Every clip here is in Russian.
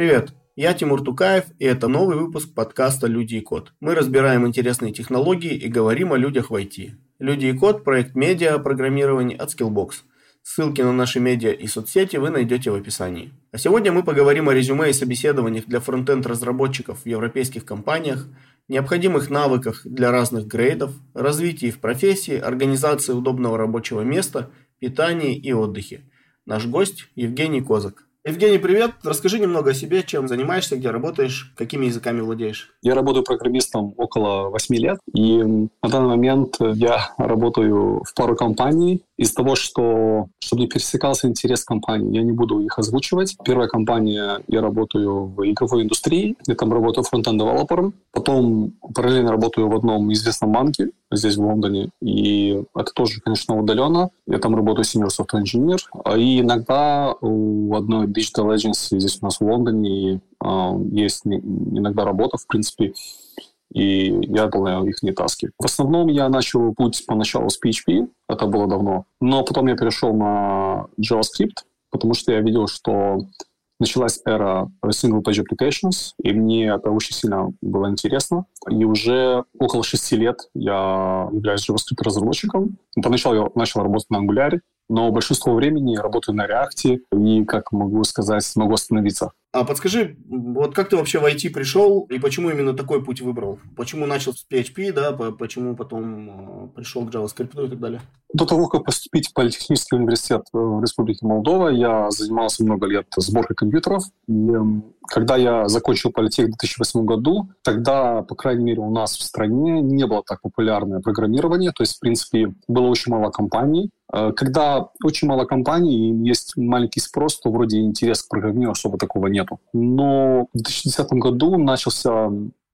Привет! Я Тимур Тукаев, и это новый выпуск подкаста «Люди и код». Мы разбираем интересные технологии и говорим о людях в IT. «Люди и код» – проект медиа программирования от Skillbox. Ссылки на наши медиа и соцсети вы найдете в описании. А сегодня мы поговорим о резюме и собеседованиях для фронтенд-разработчиков в европейских компаниях, необходимых навыках для разных грейдов, развитии в профессии, организации удобного рабочего места, питании и отдыхе. Наш гость Евгений Козак. Евгений, привет. Расскажи немного о себе, чем занимаешься, где работаешь, какими языками владеешь. Я работаю программистом около 8 лет, и на данный момент я работаю в пару компаний. Из того, что, чтобы не пересекался интерес компании, я не буду их озвучивать. Первая компания, я работаю в игровой индустрии, я там работаю фронтенд-девелопером. Потом параллельно работаю в одном известном банке здесь, в Лондоне, и это тоже, конечно, удаленно. Я там работаю senior software engineer. И иногда у одной digital agency здесь у нас в Лондоне э, есть иногда работа, в принципе, и я выполняю их не таски. В основном я начал путь поначалу с PHP, это было давно, но потом я перешел на JavaScript, потому что я видел, что началась эра single-page applications, и мне это очень сильно было интересно. И уже около шести лет я являюсь JavaScript-разработчиком. Поначалу я начал работать на Angular, но большинство времени работаю на React, и, как могу сказать, могу остановиться. А подскажи, вот как ты вообще в IT пришел и почему именно такой путь выбрал? Почему начал с PHP, да, почему потом э, пришел к JavaScript и так далее? До того, как поступить в Политехнический университет в Республике Молдова, я занимался много лет сборкой компьютеров. И эм, когда я закончил политех в 2008 году, тогда, по крайней мере, у нас в стране не было так популярное программирование. То есть, в принципе, было очень мало компаний, Э, когда очень мало компаний и есть маленький спрос, то вроде интерес к программированию особо такого нету. Но в 2010 году начался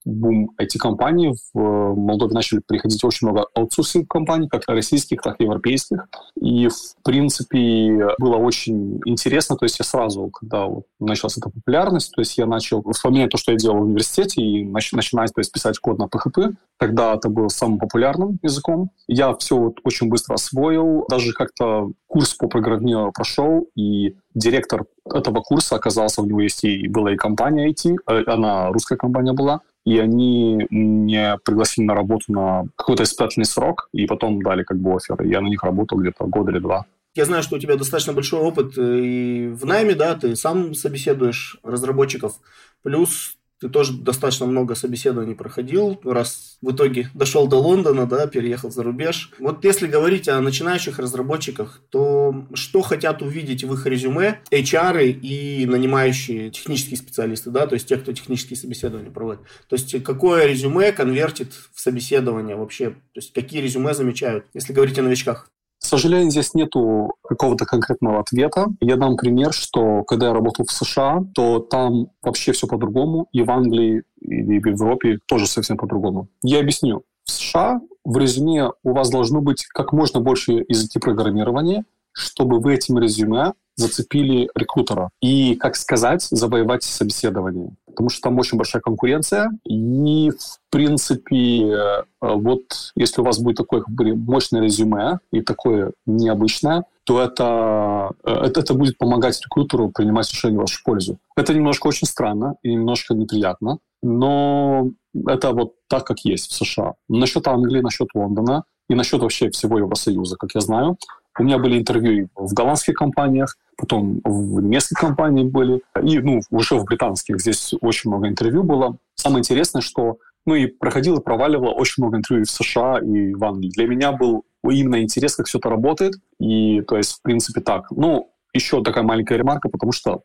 бум IT-компаний. В э, Молдове начали приходить очень много аутсорсинг компаний, как российских, так и европейских. И, в принципе, было очень интересно. То есть я сразу, когда вот началась эта популярность, то есть я начал вспоминать то, что я делал в университете, и начинать то есть, писать код на PHP. Тогда это был самым популярным языком. Я все вот очень быстро освоил. Даже как-то курс по программированию прошел, и директор этого курса оказался, у него есть и была и компания IT, э, она русская компания была, и они меня пригласили на работу на какой-то испытательный срок, и потом дали как бы офер. Я на них работал где-то год или два. Я знаю, что у тебя достаточно большой опыт э, и в найме, да, ты сам собеседуешь разработчиков, плюс ты тоже достаточно много собеседований проходил, раз в итоге дошел до Лондона, да, переехал за рубеж. Вот если говорить о начинающих разработчиках, то что хотят увидеть в их резюме HR и нанимающие технические специалисты, да, то есть те, кто технические собеседования проводит. То есть какое резюме конвертит в собеседование вообще, то есть какие резюме замечают, если говорить о новичках? К сожалению, здесь нету какого-то конкретного ответа. Я дам пример, что когда я работал в США, то там вообще все по-другому, и в Англии, и в Европе тоже совсем по-другому. Я объясню. В США в резюме у вас должно быть как можно больше языки программирования, чтобы в этим резюме зацепили рекрутера и, как сказать, завоевать собеседование. Потому что там очень большая конкуренция. И, в принципе, э, вот если у вас будет такое как бы, мощное резюме и такое необычное, то это, э, это, это будет помогать рекрутеру принимать решения в вашу пользу. Это немножко очень странно и немножко неприятно, но это вот так, как есть в США. Насчет Англии, насчет Лондона и насчет вообще всего Евросоюза, как я знаю, у меня были интервью в голландских компаниях, потом в немецких компаниях были, и ну, уже в британских. Здесь очень много интервью было. Самое интересное, что ну и проходило, проваливало очень много интервью в США и в Англии. Для меня был именно интерес, как все это работает. И, то есть, в принципе, так. Ну, еще такая маленькая ремарка, потому что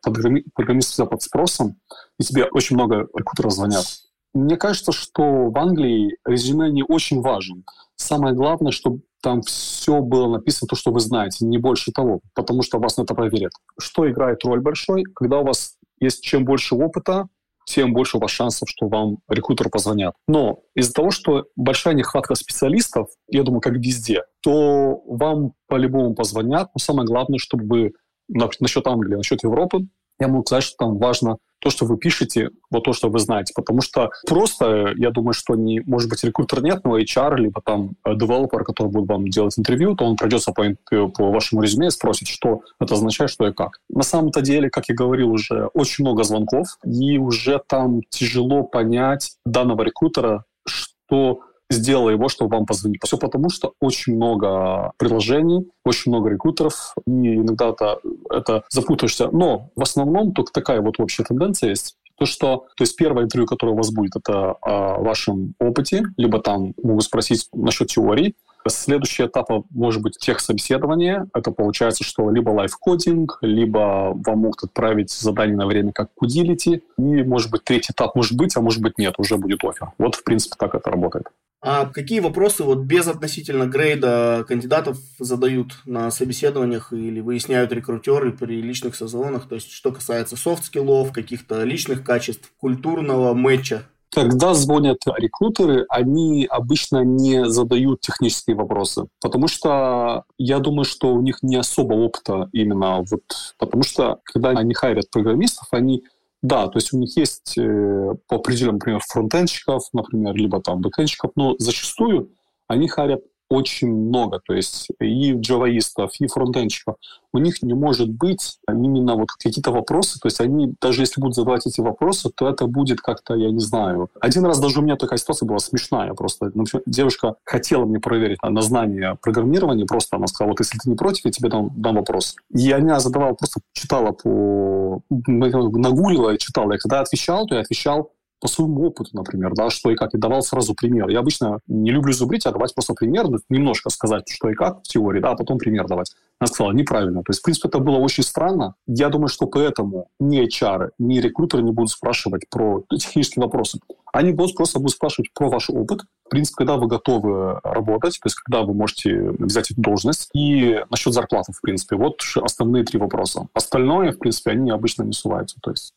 программист всегда под спросом, и тебе очень много рекрутеров звонят. Мне кажется, что в Англии резюме не очень важен. Самое главное, чтобы там все было написано, то, что вы знаете, не больше того, потому что вас на это проверят. Что играет роль большой? Когда у вас есть чем больше опыта, тем больше у вас шансов, что вам рекрутер позвонят. Но из-за того, что большая нехватка специалистов, я думаю, как везде, то вам по-любому позвонят. Но самое главное, чтобы вы насчет Англии, насчет Европы, я могу сказать, что там важно то, что вы пишете, вот то, что вы знаете. Потому что просто, я думаю, что не, может быть, рекрутер нет, но HR, либо там э, девелопер, который будет вам делать интервью, то он пройдется по, по вашему резюме и спросит, что это означает, что и как. На самом-то деле, как я говорил, уже очень много звонков, и уже там тяжело понять данного рекрутера, что сделала его, чтобы вам позвонить. Все потому, что очень много приложений, очень много рекрутеров, и иногда это, это запутаешься. Но в основном только такая вот общая тенденция есть. То, что, то есть первое интервью, которое у вас будет, это о вашем опыте, либо там могут спросить насчет теории, Следующий этап может быть техсобеседование. Это получается, что либо live coding, либо вам могут отправить задание на время как Codility. И, может быть, третий этап может быть, а может быть нет, уже будет офер. Вот, в принципе, так это работает. А какие вопросы вот без относительно грейда кандидатов задают на собеседованиях или выясняют рекрутеры при личных созвонах? То есть, что касается софт-скиллов, каких-то личных качеств, культурного матча? Когда звонят рекрутеры, они обычно не задают технические вопросы, потому что я думаю, что у них не особо опыта именно вот, потому что когда они хайрят программистов, они да, то есть у них есть э, по определенным, например, фронтенщиков, например, либо там бэкенщиков, но зачастую они харят очень много, то есть и джаваистов, и фронтенщиков. У них не может быть именно вот какие-то вопросы, то есть они, даже если будут задавать эти вопросы, то это будет как-то, я не знаю. Один раз даже у меня такая ситуация была смешная просто. Например, девушка хотела мне проверить на знание программирования, просто она сказала, вот если ты не против, я тебе дам, дам вопрос. И она задавала, просто читала по... нагулила и читала. И когда я отвечал, то я отвечал по своему опыту, например, да, что и как, и давал сразу пример. Я обычно не люблю зубрить, а давать просто пример, ну, немножко сказать, что и как в теории, да, а потом пример давать. Она сказала, неправильно. То есть, в принципе, это было очень странно. Я думаю, что поэтому ни HR, ни рекрутеры не будут спрашивать про технические вопросы. Они будут просто будут спрашивать про ваш опыт, в принципе, когда вы готовы работать, то есть когда вы можете взять эту должность, и насчет зарплаты, в принципе. Вот основные три вопроса. Остальное, в принципе, они обычно не суваются. То есть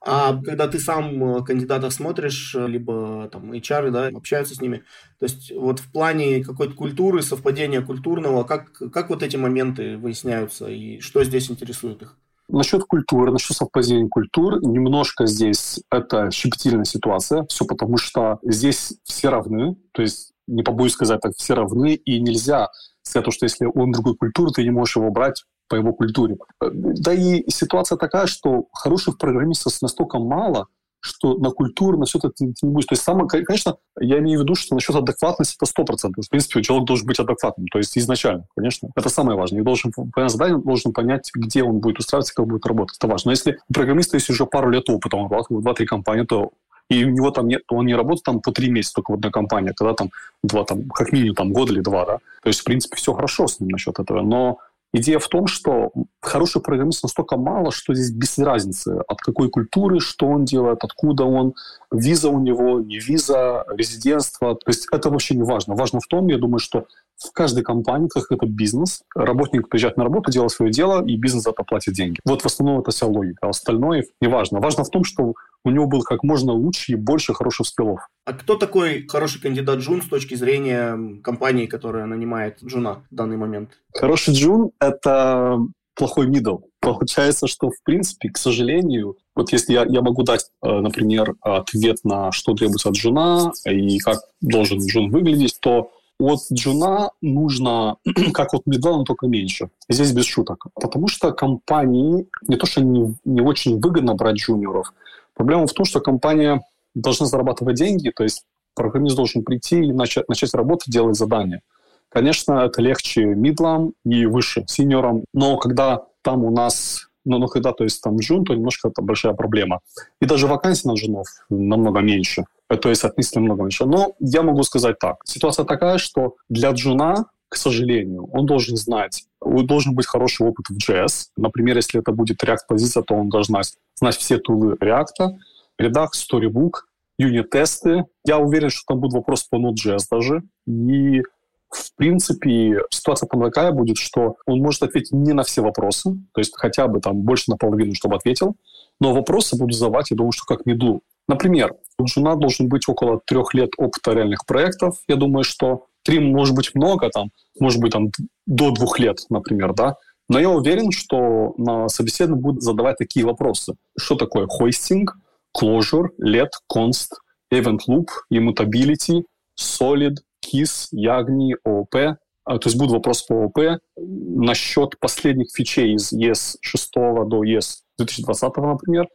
а когда ты сам э, кандидатов смотришь, э, либо там HR, да, общаются с ними, то есть вот в плане какой-то культуры, совпадения культурного, как, как вот эти моменты выясняются и что здесь интересует их? Насчет культуры, насчет совпадения культур, немножко здесь это щепетильная ситуация, все потому что здесь все равны, то есть не побоюсь сказать так, все равны, и нельзя сказать, что если он другой культуры, ты не можешь его брать по его культуре. Да и ситуация такая, что хороших программистов настолько мало, что на культуру, на все это ты, ты не будешь. То есть, самое, конечно, я имею в виду, что насчет адекватности это 100%. В принципе, человек должен быть адекватным, то есть изначально, конечно. Это самое важное. И должен понять задание, должен понять, где он будет устраиваться, как будет работать. Это важно. Но если у программиста есть уже пару лет опыта, он работал в 2-3 компании, то и у него там нет, он не работает там по три месяца только в одной компании, а когда там два, там, как минимум там год или два, да. То есть, в принципе, все хорошо с ним насчет этого. Но Идея в том, что хороший программист настолько мало, что здесь без разницы, от какой культуры, что он делает, откуда он, виза у него, не виза, резидентство. То есть это вообще не важно. Важно в том, я думаю, что в каждой компании, как это бизнес, работник приезжает на работу, делает свое дело, и бизнес за это платит деньги. Вот в основном это вся логика. А остальное не важно. Важно в том, что у него было как можно лучше и больше хороших скиллов. А кто такой хороший кандидат джун с точки зрения компании, которая нанимает джуна в данный момент? Хороший джун — это плохой мидл. Получается, что, в принципе, к сожалению, вот если я, я могу дать, э, например, ответ на что требуется от джуна и как должен джун выглядеть, то от джуна нужно, как от мидла, но только меньше. Здесь без шуток. Потому что компании не то, что не, не очень выгодно брать джуниоров, Проблема в том, что компания должна зарабатывать деньги, то есть программист должен прийти и начать, начать работать, делать задания. Конечно, это легче мидлам и выше, синьорам, но когда там у нас, ну, ну когда, то есть там джун, то немножко это большая проблема. И даже вакансий на джунов намного меньше, то есть относительно много меньше. Но я могу сказать так, ситуация такая, что для джуна к сожалению, он должен знать, должен быть хороший опыт в JS. Например, если это будет React-позиция, то он должен знать, знать все тулы React, Redux, Storybook, юнит-тесты. Я уверен, что там будет вопрос по Node.js даже. И в принципе, ситуация там такая будет, что он может ответить не на все вопросы, то есть хотя бы там больше наполовину, чтобы ответил, но вопросы буду задавать, я думаю, что как меду. Например, у Джуна должен быть около трех лет опыта реальных проектов. Я думаю, что Три может быть много, там, может быть, там, до двух лет, например, да, Но я уверен, что на собеседовании будут задавать такие вопросы. Что такое хостинг, Clojure, LED, Const, Event Loop, Immutability, Solid, KISS, Yagni, OOP. А, то есть будут вопросы по ООП. Насчет последних фичей из ES 6 до ES 2020, например,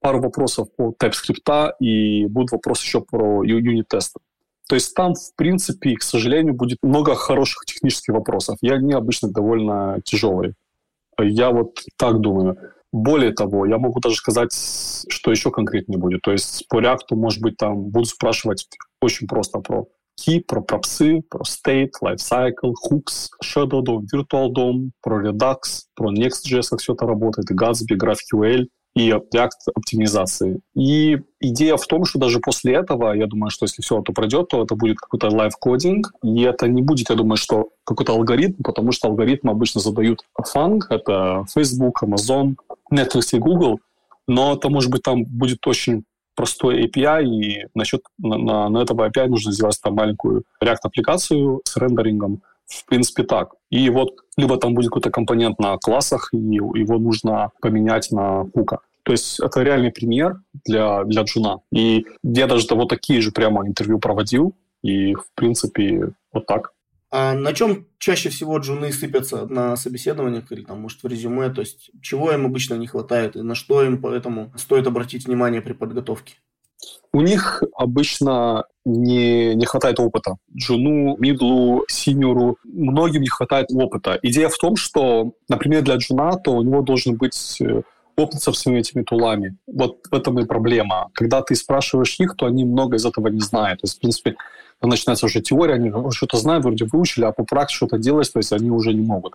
пару вопросов по TypeScript и будут вопросы еще про юнит-тесты. То есть там, в принципе, к сожалению, будет много хороших технических вопросов. И они обычно довольно тяжелые. Я вот так думаю. Более того, я могу даже сказать, что еще конкретнее будет. То есть по React, может быть, там будут спрашивать очень просто про key, про пропсы, про state, lifecycle, hooks, shadow DOM, virtual DOM, про Redux, про Next.js, как все это работает, Gatsby, GraphQL, и React оптимизации. И идея в том, что даже после этого, я думаю, что если все это пройдет, то это будет какой-то live coding, и это не будет, я думаю, что какой-то алгоритм, потому что алгоритмы обычно задают FAANG, это Facebook, Amazon, Netflix и Google, но это, может быть, там будет очень простой API, и насчет на, на, на этого API нужно сделать там маленькую React-аппликацию с рендерингом. В принципе, так. И вот либо там будет какой-то компонент на классах, и его нужно поменять на хука. То есть это реальный пример для, для джуна. И я даже вот такие же прямо интервью проводил, и, в принципе, вот так. А на чем чаще всего джуны сыпятся на собеседованиях или там, может, в резюме? То есть чего им обычно не хватает и на что им поэтому стоит обратить внимание при подготовке? У них обычно не, не хватает опыта. Джуну, мидлу, синьору, многим не хватает опыта. Идея в том, что, например, для джуна, то у него должен быть э, опыт со всеми этими тулами. Вот в этом и проблема. Когда ты спрашиваешь их, то они много из этого не знают. То есть, в принципе, начинается уже теория, они что-то знают, вроде выучили, а по практике что-то делать, то есть они уже не могут.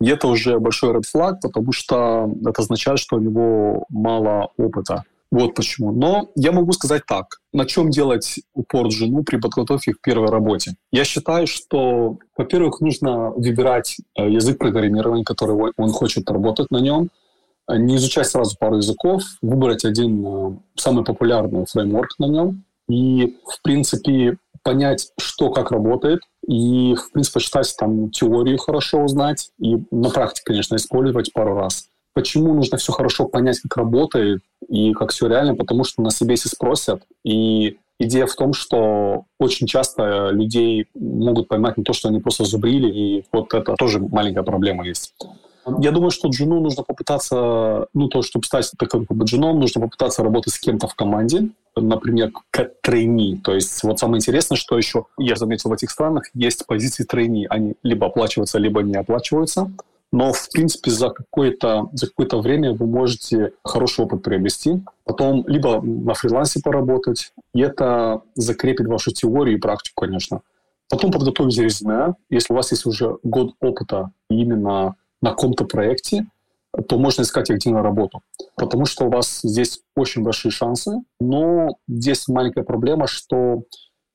И это уже большой red flag, потому что это означает, что у него мало опыта. Вот почему. Но я могу сказать так. На чем делать упор жену при подготовке к первой работе? Я считаю, что, во-первых, нужно выбирать э, язык программирования, который он хочет работать на нем, не изучать сразу пару языков, выбрать один э, самый популярный фреймворк на нем и, в принципе, понять, что как работает, и, в принципе, читать там теорию хорошо узнать, и на практике, конечно, использовать пару раз. Почему нужно все хорошо понять, как работает и как все реально? Потому что на себе если спросят. И идея в том, что очень часто людей могут поймать не то, что они просто зубрили, и вот это тоже маленькая проблема есть. Я думаю, что джуну нужно попытаться, ну, то, чтобы стать таким как бы джуном, нужно попытаться работать с кем-то в команде, например, как трейни. То есть вот самое интересное, что еще я заметил в этих странах, есть позиции трейни. Они либо оплачиваются, либо не оплачиваются но, в принципе, за какое-то, за какое-то время вы можете хороший опыт приобрести, потом либо на фрилансе поработать, и это закрепит вашу теорию и практику, конечно. Потом подготовить резюме. Если у вас есть уже год опыта именно на каком-то проекте, то можно искать активную работу. Потому что у вас здесь очень большие шансы, но здесь маленькая проблема, что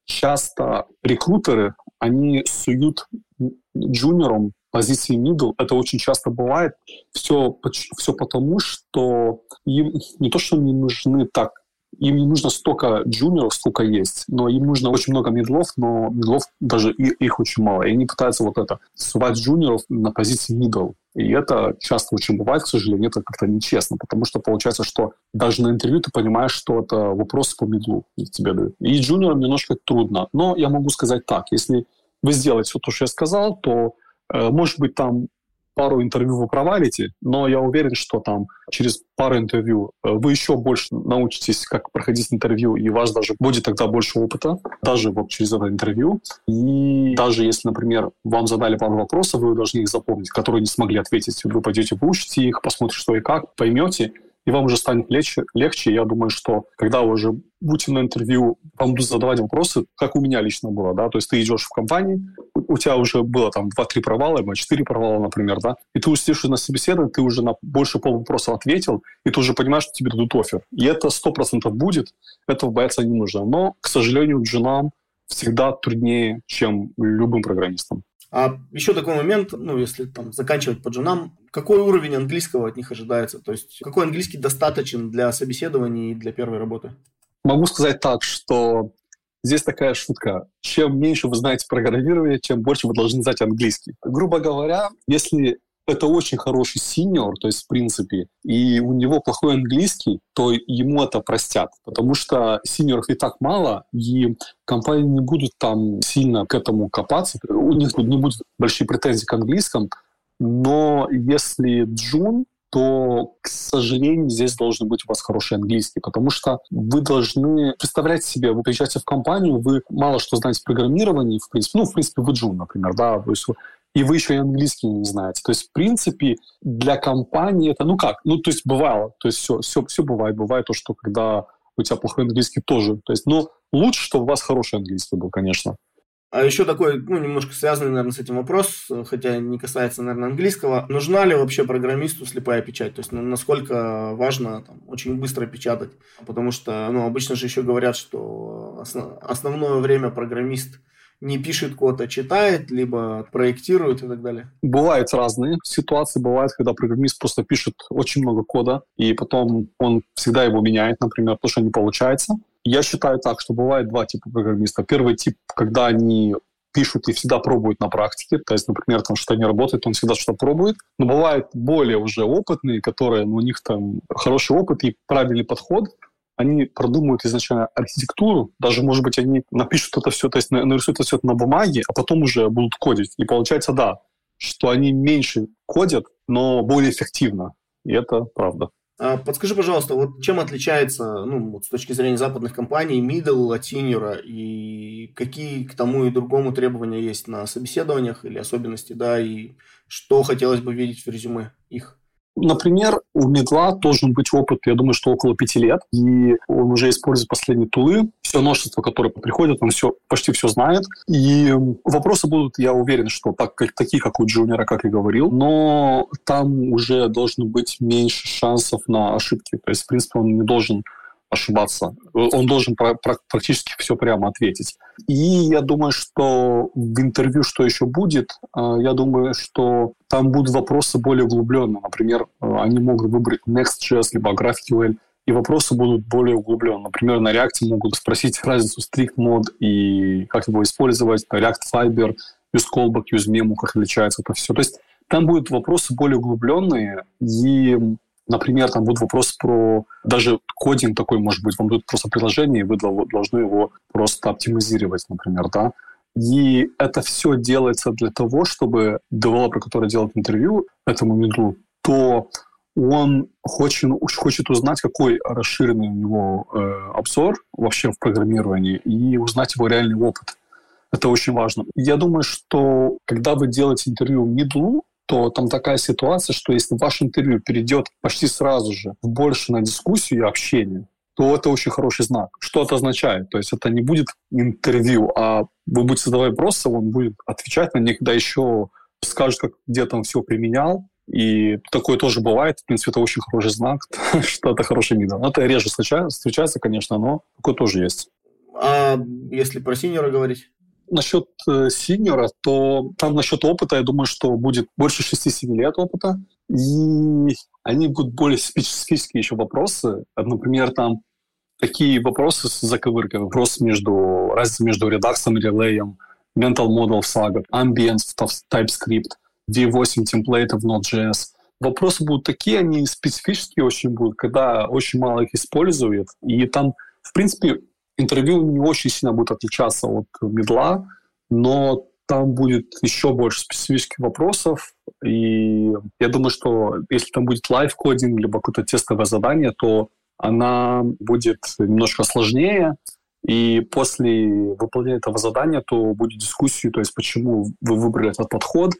часто рекрутеры, они суют джуниорам позиции middle, это очень часто бывает. Все, все потому, что им не то, что не нужны так, им не нужно столько джуниоров, сколько есть, но им нужно очень много медлов, но медлов даже и, их очень мало. И они пытаются вот это, сувать джуниоров на позиции middle. И это часто очень бывает, к сожалению, это как-то нечестно, потому что получается, что даже на интервью ты понимаешь, что это вопросы по медлу тебе дают. И джуниорам немножко трудно. Но я могу сказать так, если вы сделаете все то, что я сказал, то может быть, там пару интервью вы провалите, но я уверен, что там через пару интервью э, вы еще больше научитесь, как проходить интервью, и у вас даже будет тогда больше опыта, даже вот через это интервью. И даже если, например, вам задали пару вопросов, вы должны их запомнить, которые не смогли ответить, вы пойдете, выучите их, посмотрите, что и как, поймете, и вам уже станет легче. легче. Я думаю, что когда вы уже будете на интервью, вам будут задавать вопросы, как у меня лично было, да, то есть ты идешь в компании, у тебя уже было там 2-3 провала, либо 4 провала, например, да, и ты сидишь на собеседовании, ты уже на больше пол вопросов ответил, и ты уже понимаешь, что тебе дадут офер. И это 100% будет, этого бояться не нужно. Но, к сожалению, джунам всегда труднее, чем любым программистам. А еще такой момент, ну, если там заканчивать по джунам, какой уровень английского от них ожидается? То есть какой английский достаточен для собеседований и для первой работы? Могу сказать так, что здесь такая шутка. Чем меньше вы знаете программирование, чем больше вы должны знать английский. Грубо говоря, если это очень хороший синьор, то есть в принципе, и у него плохой английский, то ему это простят, потому что синьоров и так мало, и компании не будут там сильно к этому копаться, у них не будут большие претензии к английскому, но если Джун, то, к сожалению, здесь должен быть у вас хороший английский, потому что вы должны представлять себе, вы приезжаете в компанию, вы мало что знаете в программировании, в принципе, ну, в принципе, вы джун, например, да, то есть и вы еще и английский не знаете. То есть, в принципе, для компании это, ну как, ну, то есть бывало, то есть все, все, все бывает. Бывает то, что когда у тебя плохой английский тоже. То есть, но лучше, чтобы у вас хороший английский был, конечно. А еще такой, ну, немножко связанный, наверное, с этим вопрос, хотя не касается, наверное, английского. Нужна ли вообще программисту слепая печать? То есть, насколько важно там, очень быстро печатать? Потому что, ну, обычно же еще говорят, что основ, основное время программист не пишет код, а читает, либо проектирует и так далее? Бывают разные ситуации. Бывает, когда программист просто пишет очень много кода, и потом он всегда его меняет, например, потому что не получается. Я считаю так, что бывает два типа программистов. Первый тип, когда они пишут и всегда пробуют на практике. То есть, например, там что-то не работает, он всегда что-то пробует. Но бывают более уже опытные, которые, ну, у них там хороший опыт и правильный подход. Они продумают изначально архитектуру, даже, может быть, они напишут это все, то есть нарисуют это все на бумаге, а потом уже будут кодить. И получается, да, что они меньше кодят, но более эффективно. И это правда. А подскажи, пожалуйста, вот чем отличается, ну, вот с точки зрения западных компаний, middle от senior, и какие к тому и другому требования есть на собеседованиях или особенности, да, и что хотелось бы видеть в резюме их? Например, у медла должен быть опыт, я думаю, что около пяти лет, и он уже использует последние тулы. Все множество, которые приходят, он все, почти все знает. И вопросы будут, я уверен, что так, как, такие, как у джуниора, как я говорил, но там уже должно быть меньше шансов на ошибки. То есть, в принципе, он не должен ошибаться. Он должен про- про- практически все прямо ответить. И я думаю, что в интервью, что еще будет, а, я думаю, что там будут вопросы более углубленные. Например, они могут выбрать Next.js либо GraphQL, и вопросы будут более углубленные. Например, на React могут спросить разницу strict mode и как его использовать, React Fiber, use callback, use memo, как отличается это все. То есть там будут вопросы более углубленные, и Например, там будут вопросы про даже кодинг такой, может быть, вам дают просто приложение, и вы должны его просто оптимизировать, например, да. И это все делается для того, чтобы девелопер, который делает интервью этому медлу, то он хочет, хочет узнать, какой расширенный у него э, обзор вообще в программировании и узнать его реальный опыт. Это очень важно. Я думаю, что когда вы делаете интервью медлу, то там такая ситуация, что если ваше интервью перейдет почти сразу же больше на дискуссию и общение, то это очень хороший знак. Что это означает? То есть это не будет интервью, а вы будете задавать вопросы, он будет отвечать на них, да еще скажет, как где-то он все применял, и такое тоже бывает. В принципе, это очень хороший знак, что это хороший мидл. Это реже встречается, встречается, конечно, но такое тоже есть. А если про синьора говорить? Насчет э, синьора, то там насчет опыта, я думаю, что будет больше 6-7 лет опыта. И они будут более специфические еще вопросы. Например, там такие вопросы с заковыркой. Вопрос между, разница между редаксом и релеем, mental model в Saga, ambients в TypeScript, V8 темплейтов в Node.js. Вопросы будут такие, они специфические очень будут, когда очень мало их используют. И там, в принципе, интервью не очень сильно будет отличаться от мидла, но там будет еще больше специфических вопросов, и я думаю, что если там будет live coding, либо какое-то тестовое задание, то она будет немножко сложнее, и после выполнения этого задания, то будет дискуссия, то есть почему вы выбрали этот подход,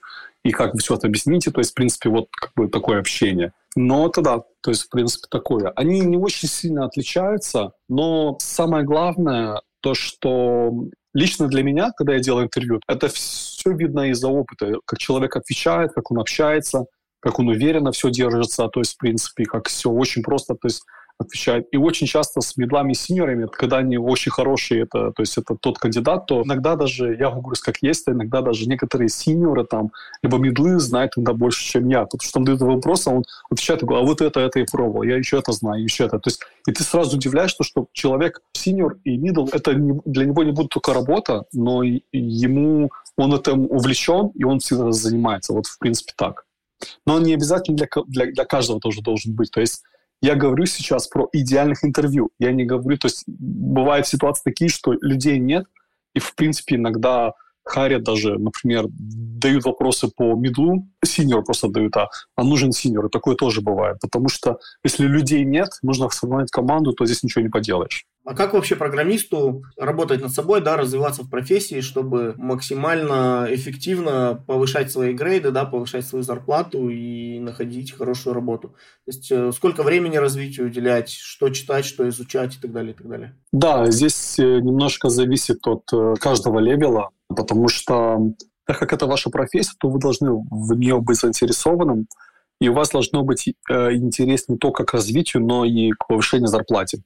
и как вы все это объясните. То есть, в принципе, вот как бы такое общение. Но это да, то есть, в принципе, такое. Они не очень сильно отличаются, но самое главное, то, что лично для меня, когда я делаю интервью, это все видно из-за опыта, как человек отвечает, как он общается, как он уверенно все держится, то есть, в принципе, как все очень просто, то есть отвечает. И очень часто с медлами синьорами, когда они очень хорошие, это, то есть это тот кандидат, то иногда даже, я говорю, как есть, а иногда даже некоторые синьоры там, либо медлы знают иногда больше, чем я. Потому что он дает вопрос, а он отвечает, а вот это, это я пробовал, я еще это знаю, еще это. То есть и ты сразу удивляешься, что человек синьор и мидл, это не, для него не будет только работа, но ему он этим увлечен, и он всегда занимается. Вот в принципе так. Но он не обязательно для, для, для каждого тоже должен быть. То есть я говорю сейчас про идеальных интервью. Я не говорю, то есть бывают ситуации такие, что людей нет, и в принципе иногда харят даже, например, дают вопросы по медлу, синьор просто дают, а, а нужен синьор. И такое тоже бывает. Потому что если людей нет, нужно сформировать команду, то здесь ничего не поделаешь. А как вообще программисту работать над собой, да, развиваться в профессии, чтобы максимально эффективно повышать свои грейды, да, повышать свою зарплату и находить хорошую работу? То есть э, сколько времени развитию уделять, что читать, что изучать и так далее, и так далее? Да, здесь э, немножко зависит от э, каждого левела, потому что так как это ваша профессия, то вы должны в нее быть заинтересованным, и у вас должно быть э, интерес не только к развитию, но и к повышению зарплаты.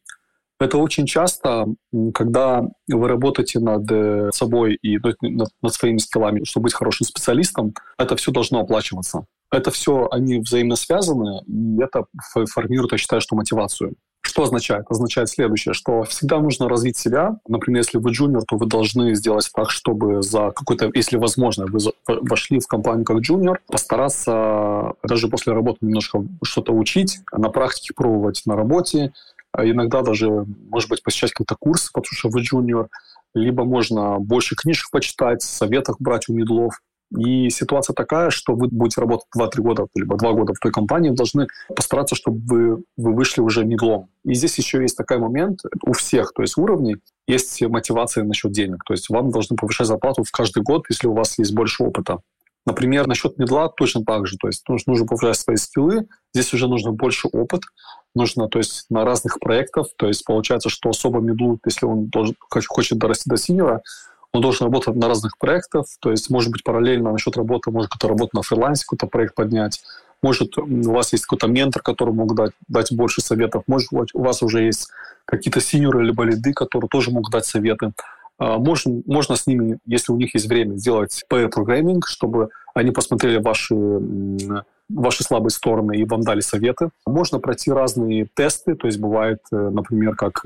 Это очень часто, когда вы работаете над э, собой и над, над своими скиллами, чтобы быть хорошим специалистом, это все должно оплачиваться. Это все, они взаимно связаны, и это формирует, я считаю, что мотивацию. Что означает? Означает следующее, что всегда нужно развить себя. Например, если вы джуниор, то вы должны сделать так, чтобы за какой-то, если возможно, вы вошли в компанию как джуниор, постараться даже после работы немножко что-то учить, на практике пробовать на работе, а иногда даже, может быть, посещать какие-то курсы, потому что вы джуниор, либо можно больше книжек почитать, советов брать у медлов. И ситуация такая, что вы будете работать 2-3 года, либо 2 года в той компании, должны постараться, чтобы вы, вы вышли уже медлом. И здесь еще есть такой момент у всех, то есть уровней, есть мотивация насчет денег. То есть вам должны повышать зарплату в каждый год, если у вас есть больше опыта. Например, насчет медла точно так же. То есть нужно, повышать свои скиллы. Здесь уже нужно больше опыт. Нужно, то есть, на разных проектах. То есть получается, что особо медлу, если он должен, хочет дорасти до синера, он должен работать на разных проектах. То есть, может быть, параллельно насчет работы, может какая-то работа на фрилансе, какой-то проект поднять. Может, у вас есть какой-то ментор, который мог дать, дать больше советов. Может, у вас уже есть какие-то синьоры либо лиды, которые тоже могут дать советы. А, можно, можно с ними, если у них есть время, сделать pair-программинг, чтобы они посмотрели ваши, ваши слабые стороны и вам дали советы. Можно пройти разные тесты, то есть бывает, э, например, как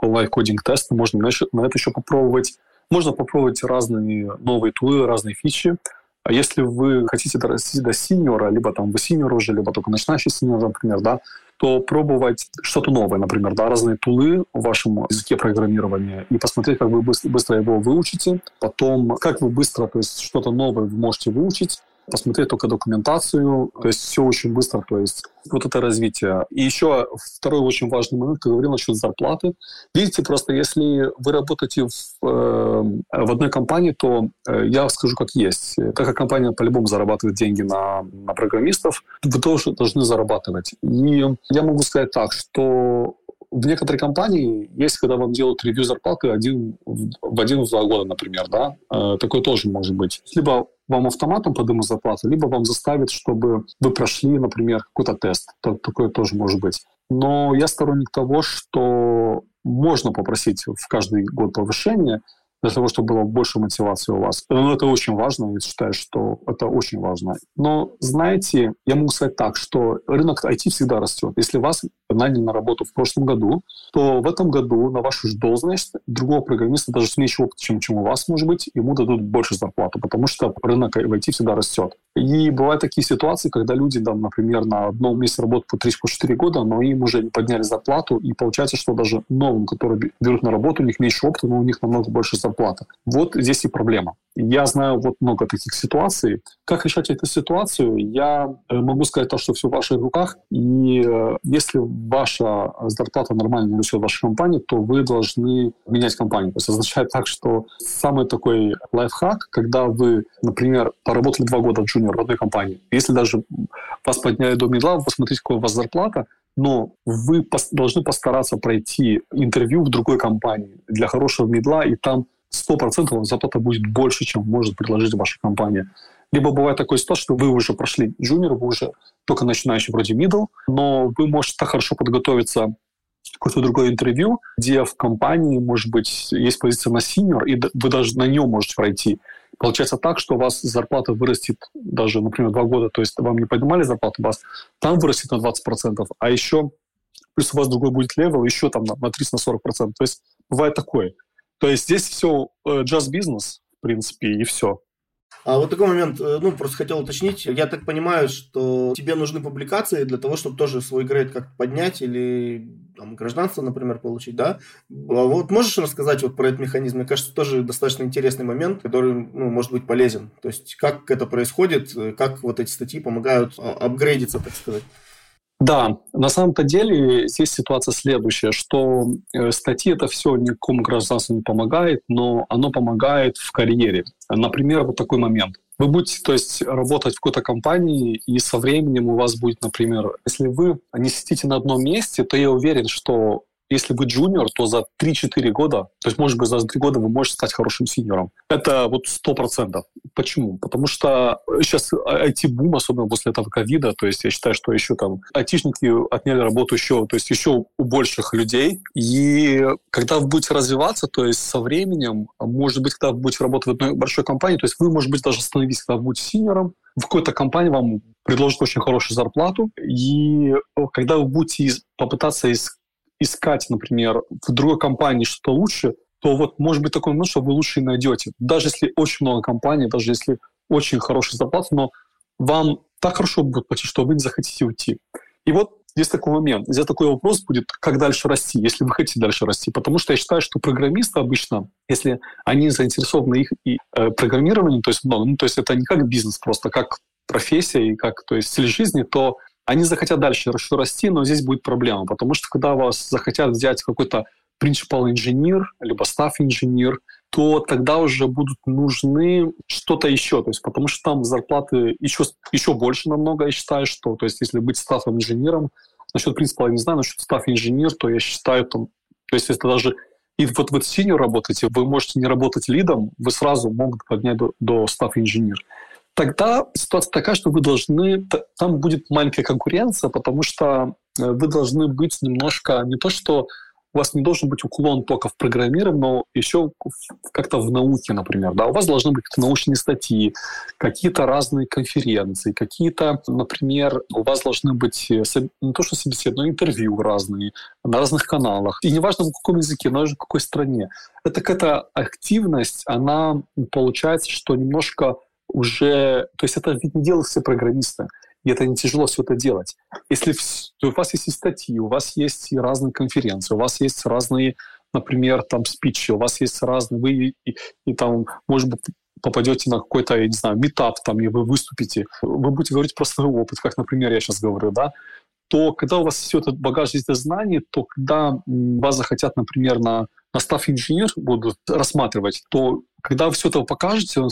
онлайн-кодинг-тесты, можно на это еще попробовать. Можно попробовать разные новые тулы, разные фичи. А если вы хотите дорасти до синьора, либо там вы синьор уже, либо только начинающий синьор, например, да, то пробовать что-то новое, например, да, разные тулы в вашем языке программирования и посмотреть, как вы быстро, его выучите, потом как вы быстро, то есть что-то новое вы можете выучить, посмотреть только документацию, то есть все очень быстро, то есть вот это развитие. И еще второй очень важный момент, как говорил насчет зарплаты. Видите, просто если вы работаете в, э, в одной компании, то э, я скажу как есть. Так как компания по-любому зарабатывает деньги на, на программистов, вы тоже должны зарабатывать. И я могу сказать так, что в некоторые компании есть, когда вам делают ревью зарплаты один в один-два года, например, да, э, такое тоже может быть. Либо вам автоматом поднимут зарплату, либо вам заставят, чтобы вы прошли, например, какой-то тест. Такое тоже может быть. Но я сторонник того, что можно попросить в каждый год повышение, для того, чтобы было больше мотивации у вас. Но это очень важно, я считаю, что это очень важно. Но, знаете, я могу сказать так, что рынок IT всегда растет. Если вас наняли на работу в прошлом году, то в этом году на вашу должность другого программиста, даже с меньшим опытом, чем, чем у вас, может быть, ему дадут больше зарплату, потому что рынок в IT всегда растет. И бывают такие ситуации, когда люди, да, например, на одном месте работают по 3-4 года, но им уже подняли зарплату, и получается, что даже новым, которые берут на работу, у них меньше опыта, но у них намного больше зарплаты. Вот здесь и проблема. Я знаю вот много таких ситуаций. Как решать эту ситуацию? Я э, могу сказать то, что все в ваших руках. И э, если ваша зарплата нормально не растет в вашей компании, то вы должны менять компанию. То есть означает так, что самый такой лайфхак, когда вы, например, поработали два года джуниор в одной компании, если даже вас подняли до медла, вы посмотрите, какая у вас зарплата, но вы должны постараться пройти интервью в другой компании для хорошего медла, и там 100% зарплата будет больше, чем может предложить ваша компания. Либо бывает такой ситуация, что вы уже прошли junior, вы уже только начинающий вроде middle, но вы можете так хорошо подготовиться какое-то другое интервью, где в компании, может быть, есть позиция на senior, и вы даже на нем можете пройти. Получается так, что у вас зарплата вырастет даже, например, два года, то есть вам не поднимали зарплату, у вас там вырастет на 20%, а еще плюс у вас другой будет level, еще там на, на 30-40%. То есть бывает такое. То есть здесь все э, just business, в принципе, и все. А вот такой момент, э, ну, просто хотел уточнить. Я так понимаю, что тебе нужны публикации для того, чтобы тоже свой грейд как-то поднять или там, гражданство, например, получить, да? А вот можешь рассказать вот про этот механизм? Мне кажется, тоже достаточно интересный момент, который, ну, может быть полезен. То есть, как это происходит, как вот эти статьи помогают а, апгрейдиться, так сказать. Да, на самом-то деле здесь ситуация следующая, что э, статьи это все никакому гражданству не помогает, но оно помогает в карьере. Например, вот такой момент. Вы будете, то есть, работать в какой-то компании, и со временем у вас будет, например, если вы не сидите на одном месте, то я уверен, что если вы джуниор, то за 3-4 года, то есть, может быть, за 3 года вы можете стать хорошим синьором. Это вот 100%. Почему? Потому что сейчас IT-бум, особенно после этого ковида, то есть я считаю, что еще там айтишники отняли работу еще, то есть еще у больших людей. И когда вы будете развиваться, то есть со временем, может быть, когда вы будете работать в одной большой компании, то есть вы, может быть, даже остановитесь, когда вы будете синьором, в какой-то компании вам предложат очень хорошую зарплату, и когда вы будете попытаться искать, например, в другой компании что лучше, то вот может быть такой момент, что вы лучше найдете. Даже если очень много компаний, даже если очень хорошая зарплата, но вам так хорошо будет платить, что вы не захотите уйти. И вот здесь такой момент, здесь такой вопрос будет, как дальше расти, если вы хотите дальше расти. Потому что я считаю, что программисты обычно, если они заинтересованы их и, э, программированием, то есть много, ну, то есть это не как бизнес просто, как профессия и как то есть стиль жизни, то они захотят дальше расти, но здесь будет проблема, потому что когда вас захотят взять какой-то principal инженер, либо staff инженер, то тогда уже будут нужны что-то еще, то есть потому что там зарплаты еще, еще больше намного, я считаю, что, то есть если быть стаффом инженером, насчет принципа я не знаю, насчет стафф инженер, то я считаю там, то есть если даже и вот вы синьор работаете, вы можете не работать лидом, вы сразу могут поднять до, до стафф инженер. Тогда ситуация такая, что вы должны, там будет маленькая конкуренция, потому что э, вы должны быть немножко, не то что у вас не должен быть уклон только в программировании, но еще как-то в науке, например. Да? У вас должны быть какие-то научные статьи, какие-то разные конференции, какие-то, например, у вас должны быть э, не то что собеседования, но интервью разные на разных каналах. И неважно, в каком языке, но даже в какой стране. Это какая-то активность, она получается, что немножко уже... То есть это ведь не делают все программисты, и это не тяжело все это делать. Если у вас есть и статьи, у вас есть и разные конференции, у вас есть разные, например, там спичи, у вас есть разные... Вы и, и, и там, может быть, попадете на какой-то, я не знаю, метап, там, и вы выступите, вы будете говорить про свой опыт, как, например, я сейчас говорю, да, то когда у вас все этот багаж здесь знаний, то когда вас захотят, например, на, на став инженер будут рассматривать, то когда вы все это покажете,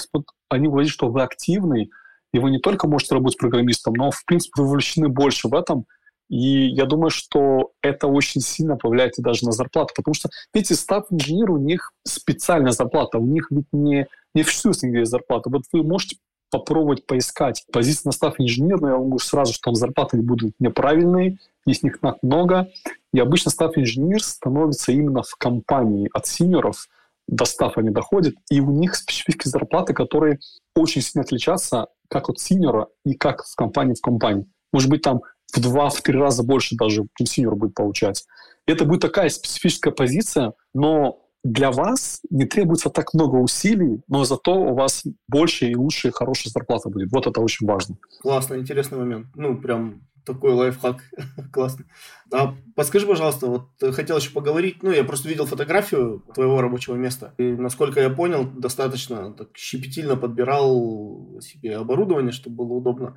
они увидят, что вы активный, и вы не только можете работать программистом, но, в принципе, вы вовлечены больше в этом. И я думаю, что это очень сильно повлияет даже на зарплату, потому что, видите, став-инженер, у них специальная зарплата, у них ведь не, не существует нигде зарплата. Вот вы можете попробовать поискать позицию на став-инженер, но я могу сразу, что там зарплаты будут неправильные, есть них много. И обычно став-инженер становится именно в компании от синеров, до стафа не доходит, и у них специфические зарплаты, которые очень сильно отличаются как от синьора и как в компании в компании. Может быть, там в два, в три раза больше даже, чем синьор будет получать. Это будет такая специфическая позиция, но для вас не требуется так много усилий, но зато у вас больше и лучше, и хорошая зарплата будет. Вот это очень важно. Классно, интересный момент. Ну, прям такой лайфхак классный. А подскажи, пожалуйста, вот хотел еще поговорить, ну, я просто видел фотографию твоего рабочего места, и, насколько я понял, достаточно так щепетильно подбирал себе оборудование, чтобы было удобно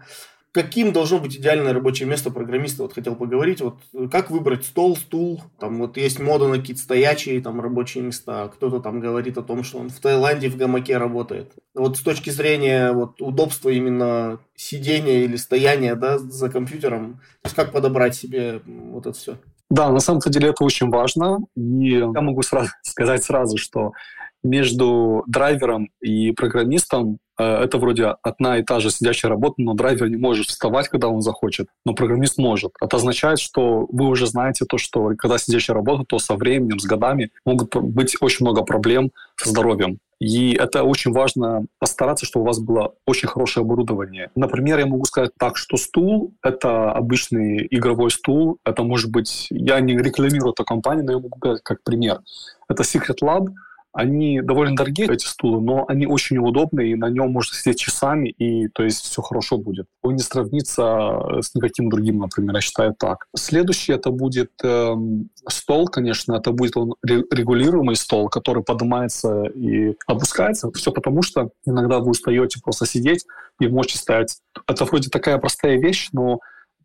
каким должно быть идеальное рабочее место программиста? Вот хотел поговорить. Вот как выбрать стол, стул? Там вот есть мода на какие-то стоячие там рабочие места. Кто-то там говорит о том, что он в Таиланде в гамаке работает. Вот с точки зрения вот удобства именно сидения или стояния да, за компьютером, то есть как подобрать себе вот это все? Да, на самом деле это очень важно. И я могу сразу сказать сразу, что между драйвером и программистом Э, это вроде одна и та же сидящая работа, но драйвер не может вставать, когда он захочет, но программист может. Это означает, что вы уже знаете то, что когда сидящая работа, то со временем, с годами могут быть очень много проблем со здоровьем. И это очень важно постараться, чтобы у вас было очень хорошее оборудование. Например, я могу сказать так, что стул — это обычный игровой стул. Это может быть... Я не рекламирую эту компанию, но я могу сказать как пример. Это Secret Lab — Они довольно дорогие, эти стулы, но они очень удобные, и на нем можно сидеть часами, и то есть все хорошо будет. Он не сравнится с никаким другим, например, я считаю так. Следующий это будет эм, стол, конечно, это будет он регулируемый стол, который поднимается и опускается. Все потому, что иногда вы устаете просто сидеть и можете стоять. Это вроде такая простая вещь, но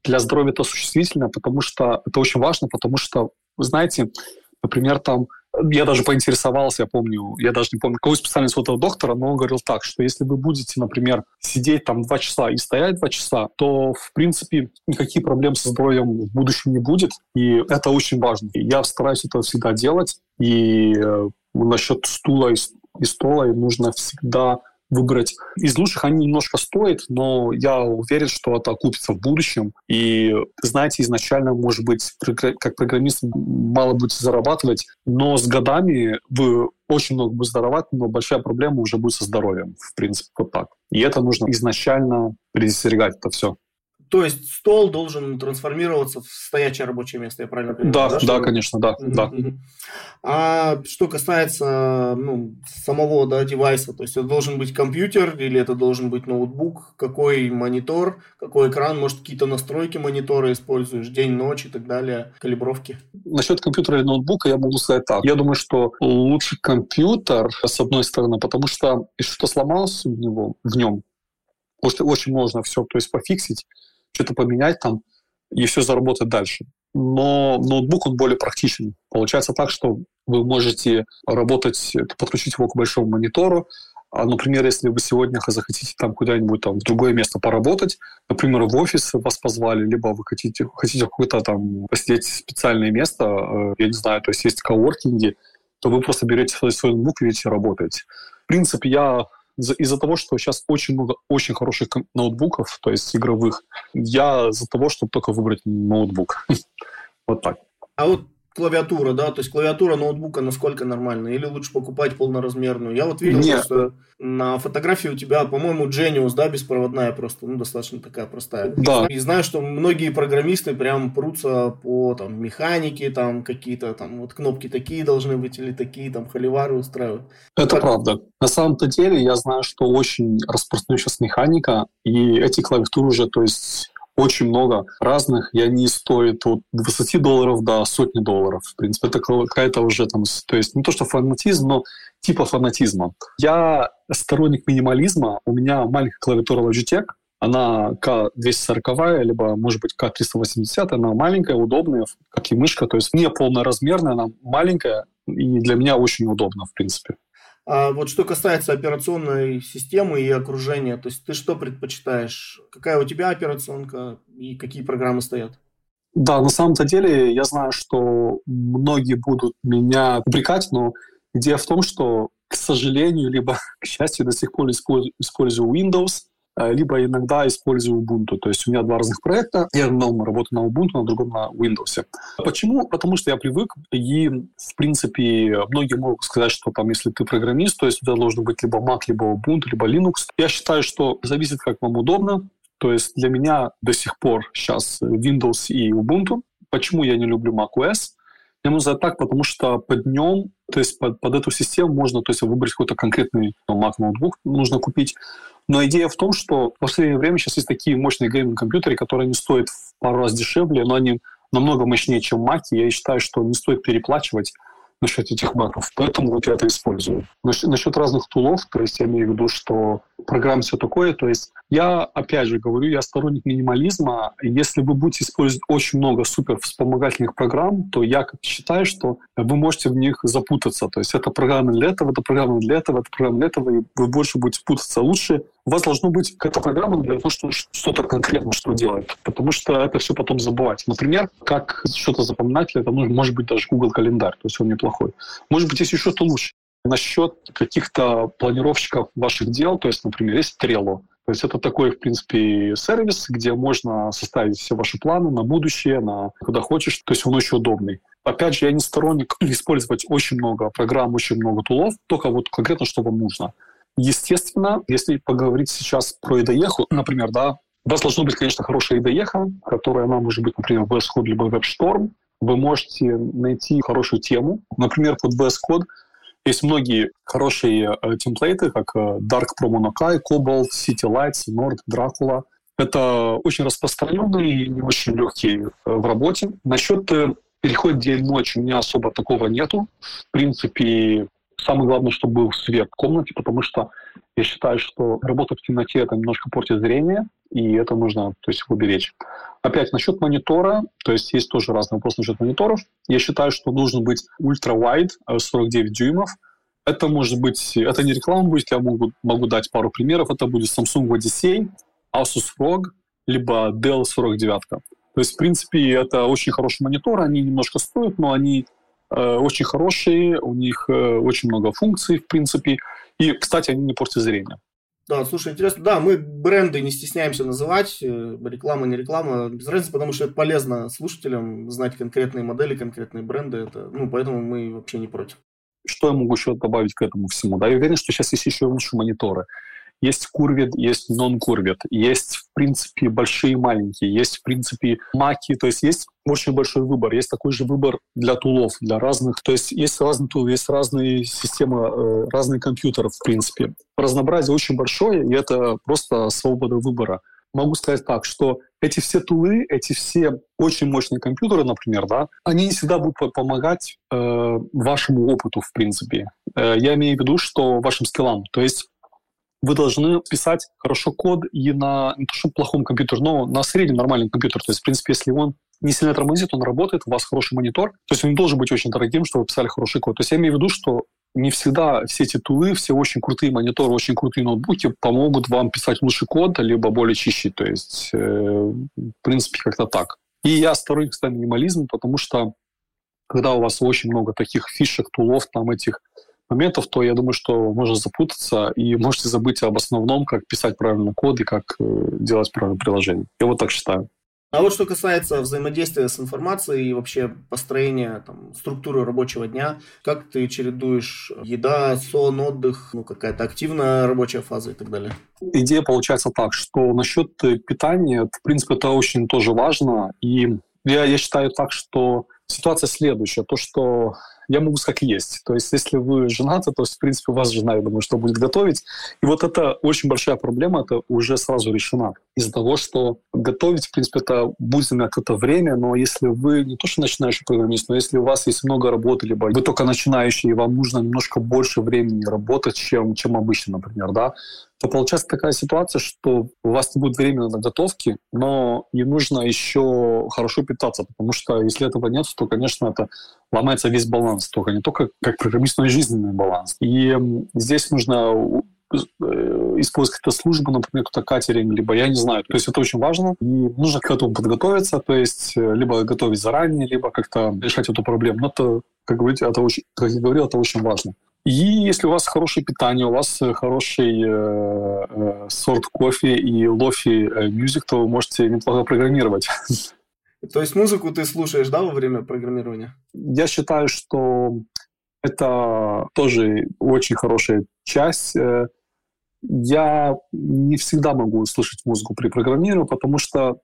для здоровья это существительно, потому что это очень важно, потому что, вы знаете, например, там я даже поинтересовался, я помню, я даже не помню, какой специальность у этого доктора, но он говорил так, что если вы будете, например, сидеть там два часа и стоять два часа, то, в принципе, никаких проблем со здоровьем в будущем не будет, и это очень важно. Я стараюсь это всегда делать, и э, насчет стула и, и стола нужно всегда выбрать. Из лучших они немножко стоят, но я уверен, что это окупится в будущем. И, знаете, изначально, может быть, как программист мало будете зарабатывать, но с годами вы очень много будете зарабатывать, но большая проблема уже будет со здоровьем, в принципе, вот так. И это нужно изначально предостерегать это все. То есть стол должен трансформироваться в стоячее рабочее место, я правильно понимаю? Да, да, да конечно, да, mm-hmm. да. А что касается ну, самого да, девайса, то есть это должен быть компьютер или это должен быть ноутбук, какой монитор, какой экран, может какие-то настройки монитора используешь, день, ночь и так далее, калибровки? Насчет компьютера или ноутбука я могу сказать так. Я думаю, что лучше компьютер, с одной стороны, потому что что сломалось в, него, в нем, может, очень можно все то есть, пофиксить, что-то поменять там, и все заработать дальше. Но ноутбук, он более практичен. Получается так, что вы можете работать, подключить его к большому монитору, а, например, если вы сегодня захотите там куда-нибудь там в другое место поработать, например, в офис вас позвали, либо вы хотите, хотите какое-то там посидеть специальное место, э, я не знаю, то есть есть коворкинги, то вы просто берете свой, ноутбук и идете работать. В принципе, я из-за того, что сейчас очень много очень хороших ноутбуков, то есть игровых, я за того, чтобы только выбрать ноутбук. вот так. А вот клавиатура, да, то есть клавиатура ноутбука насколько нормальная, или лучше покупать полноразмерную? Я вот видел, Нет. что на фотографии у тебя, по-моему, Genius, да, беспроводная просто, ну, достаточно такая простая. Да. И знаю, что многие программисты прям прутся по, там, механике, там, какие-то, там, вот кнопки такие должны быть, или такие, там, холивары устраивают. Это как... правда. На самом-то деле, я знаю, что очень распространена сейчас механика, и эти клавиатуры уже, то есть очень много разных, и они стоят от 20 долларов до сотни долларов. В принципе, это какая-то уже там, то есть не то, что фанатизм, но типа фанатизма. Я сторонник минимализма, у меня маленькая клавиатура Logitech, она К240, либо, может быть, К380, она маленькая, удобная, как и мышка, то есть не полноразмерная, она маленькая, и для меня очень удобно, в принципе. А вот что касается операционной системы и окружения, то есть ты что предпочитаешь? Какая у тебя операционка и какие программы стоят? Да, на самом-то деле я знаю, что многие будут меня упрекать, но идея в том, что, к сожалению, либо к счастью, до сих пор использую Windows, либо иногда использую Ubuntu. То есть у меня два разных проекта. Я на одном работаю на Ubuntu, на другом на Windows. Почему? Потому что я привык, и, в принципе, многие могут сказать, что там, если ты программист, то есть у тебя должен быть либо Mac, либо Ubuntu, либо Linux. Я считаю, что зависит, как вам удобно. То есть для меня до сих пор сейчас Windows и Ubuntu. Почему я не люблю macOS? Я могу сказать так, потому что под нем, то есть под, под эту систему можно то есть, выбрать какой-то конкретный ну, Mac ноутбук, нужно купить. Но идея в том, что в последнее время сейчас есть такие мощные гейминг-компьютеры, которые не стоят в пару раз дешевле, но они намного мощнее, чем Mac. Я считаю, что не стоит переплачивать насчет этих маков. Поэтому вот я это использую. Насчет, насчет разных тулов, то есть я имею в виду, что программ все такое, то есть я, опять же говорю, я сторонник минимализма. Если вы будете использовать очень много супер вспомогательных программ, то я считаю, что вы можете в них запутаться. То есть это программа для этого, это программа для этого, это программа для этого, и вы больше будете путаться. Лучше у вас должно быть какая-то программа для того, чтобы что-то конкретно что делать. Потому что это все потом забывать. Например, как что-то запоминать, это может быть даже Google календарь, то есть он неплохой. Может быть, есть еще что-то лучше. Насчет каких-то планировщиков ваших дел, то есть, например, есть Trello. То есть это такой, в принципе, сервис, где можно составить все ваши планы на будущее, на куда хочешь. То есть он очень удобный. Опять же, я не сторонник использовать очень много программ, очень много тулов, только вот конкретно, что вам нужно. Естественно, если поговорить сейчас про IDE, например, да, у вас должно быть, конечно, хорошая IDE, которая она может быть, например, VS Code либо WebStorm. Вы можете найти хорошую тему. Например, под VS Code Есть многие хорошие э, темплейты, как э, Dark Pro Monokai, Cobalt, City Lights, Nord, Dracula. Это очень распространенные и не очень легкие э, в работе. Насчет э, перехода день-ночь у меня особо такого нету. В принципе, самое главное, чтобы был свет в комнате, потому что я считаю, что работа в темноте это немножко портит зрение, и это нужно то есть, уберечь. Опять насчет монитора, то есть есть тоже разные вопросы насчет мониторов. Я считаю, что должен быть ультра-wide 49 дюймов. Это может быть, это не реклама будет, я могу, могу дать пару примеров. Это будет Samsung Odyssey, Asus ROG, либо Dell 49. То есть, в принципе, это очень хороший монитор, они немножко стоят, но они э, очень хорошие, у них э, очень много функций, в принципе. И, кстати, они не портят зрение. Да, слушай, интересно. Да, мы бренды не стесняемся называть. Э, реклама, не реклама. Без разницы, потому что это полезно слушателям знать конкретные модели, конкретные бренды. Это, ну, поэтому мы вообще не против. Что я могу еще добавить к этому всему? Да, я уверен, что сейчас есть еще лучше мониторы. Есть курвит, есть нон-курвит, есть, в принципе, большие и маленькие, есть, в принципе, маки, то есть есть очень большой выбор. Есть такой же выбор для тулов, для разных. То есть есть разные тулы, есть разные системы, э, разные компьютеры, в принципе. Разнообразие очень большое, и это просто свобода выбора. Могу сказать так, что эти все тулы, эти все очень мощные компьютеры, например, да, они не всегда будут помогать э, вашему опыту, в принципе. Э, я имею в виду, что вашим скиллам. То есть вы должны писать хорошо код и на не то что плохом компьютере, но на среднем нормальном компьютере. То есть, в принципе, если он не сильно тормозит, он работает, у вас хороший монитор. То есть он не должен быть очень дорогим, чтобы вы писали хороший код. То есть я имею в виду, что не всегда все эти тулы, все очень крутые мониторы, очень крутые ноутбуки помогут вам писать лучший код, либо более чище. То есть, э, в принципе, как-то так. И я сторонник, кстати, минимализма, потому что когда у вас очень много таких фишек, тулов, там этих моментов, то я думаю, что можно запутаться и можете забыть об основном, как писать правильно код и как э, делать правильное приложение. Я вот так считаю. А вот что касается взаимодействия с информацией и вообще построения там, структуры рабочего дня, как ты чередуешь еда, сон, отдых, ну, какая-то активная рабочая фаза и так далее? Идея получается так, что насчет питания, в принципе, это очень тоже важно. И я, я считаю так, что ситуация следующая. То, что я могу как есть. То есть, если вы женаты, то, в принципе, у вас жена, я думаю, что будет готовить. И вот это очень большая проблема, это уже сразу решена. Из-за того, что готовить, в принципе, это будет на какое-то время, но если вы не то, что начинающий программист, но если у вас есть много работы, либо вы только начинающий, и вам нужно немножко больше времени работать, чем, чем обычно, например, да, то получается такая ситуация, что у вас не будет времени на готовки, но и нужно еще хорошо питаться, потому что если этого нет, то, конечно, это ломается весь баланс, только не только как программист, но и жизненный баланс. И здесь нужно э, использовать какие-то службы, например, кто-то катеринг, либо я не знаю. То есть это очень важно, и нужно к этому подготовиться, то есть э, либо готовить заранее, либо как-то решать эту проблему. Но это, как говорите, это очень, как я говорил, это очень важно. И если у вас хорошее питание, у вас э, хороший э, э, сорт кофе и лофи э, мюзик, то вы можете неплохо программировать. То есть музыку ты слушаешь, да, во время программирования? Я считаю, что это тоже очень хорошая часть. Э, я не всегда могу слушать музыку при программировании, потому что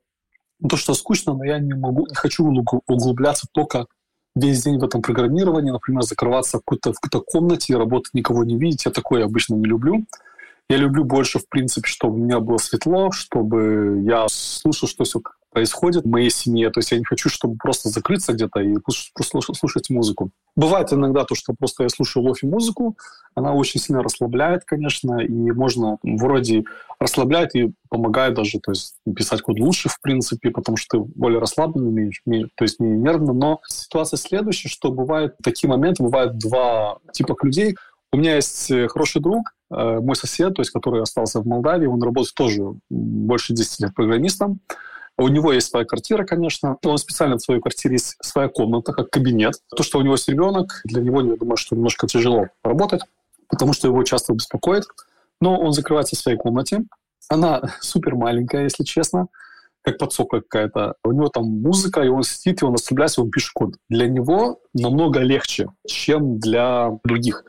то, что скучно, но я не могу, не хочу углубляться только весь день в этом программировании, например, закрываться в какой-то, в какой-то комнате и работать, никого не видеть. Я такое обычно не люблю. Я люблю больше, в принципе, чтобы у меня было светло, чтобы я слушал, что все происходит в моей семье. То есть я не хочу, чтобы просто закрыться где-то и просто слушать музыку. Бывает иногда то, что просто я слушаю лофи музыку, она очень сильно расслабляет, конечно, и можно вроде расслабляет и помогает даже, то есть писать код лучше, в принципе, потому что ты более расслабленный, то есть не нервно. Но ситуация следующая, что бывают такие моменты, бывают два типа людей. У меня есть э, хороший друг, э, мой сосед, то есть который остался в Молдавии, он работает тоже больше 10 лет программистом. У него есть своя квартира, конечно. Он специально в своей квартире есть своя комната, как кабинет. То, что у него есть ребенок, для него, я думаю, что немножко тяжело работать, потому что его часто беспокоит. Но он закрывается в своей комнате. Она супер маленькая, если честно как подсока какая-то. У него там музыка, и он сидит, и он расслабляется, он пишет код. Для него намного легче, чем для других.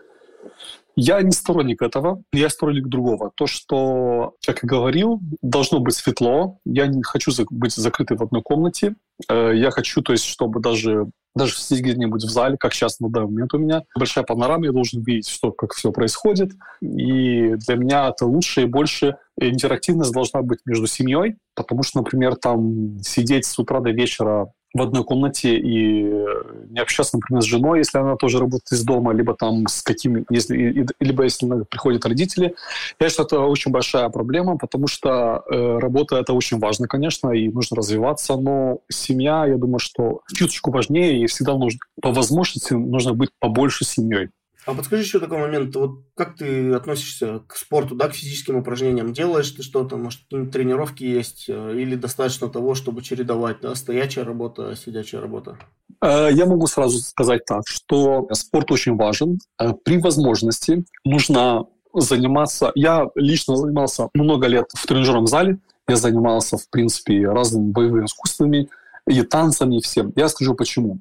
Я не сторонник этого, я сторонник другого. То, что, как я говорил, должно быть светло. Я не хочу быть закрытым в одной комнате. Э, я хочу, то есть, чтобы даже даже сидеть где-нибудь в зале, как сейчас на данный момент у меня. Большая панорама, я должен видеть, что, как все происходит. И для меня это лучше и больше интерактивность должна быть между семьей, потому что, например, там сидеть с утра до вечера в одной комнате и э, не общаться, например, с женой, если она тоже работает из дома, либо там с какими, если, либо если приходят родители. Я считаю, это очень большая проблема, потому что э, работа это очень важно, конечно, и нужно развиваться, но семья, я думаю, что чуточку важнее, и всегда нужно, по возможности нужно быть побольше семьей. А подскажи еще такой момент, вот как ты относишься к спорту, да, к физическим упражнениям? Делаешь ты что-то, может, тренировки есть, э, или достаточно того, чтобы чередовать, да, стоячая работа, сидячая работа? Э, я могу сразу сказать так, что спорт очень важен. Э, при возможности нужно заниматься... Я лично занимался много лет в тренажерном зале, я занимался, в принципе, разными боевыми искусствами и танцами, и всем. Я скажу почему.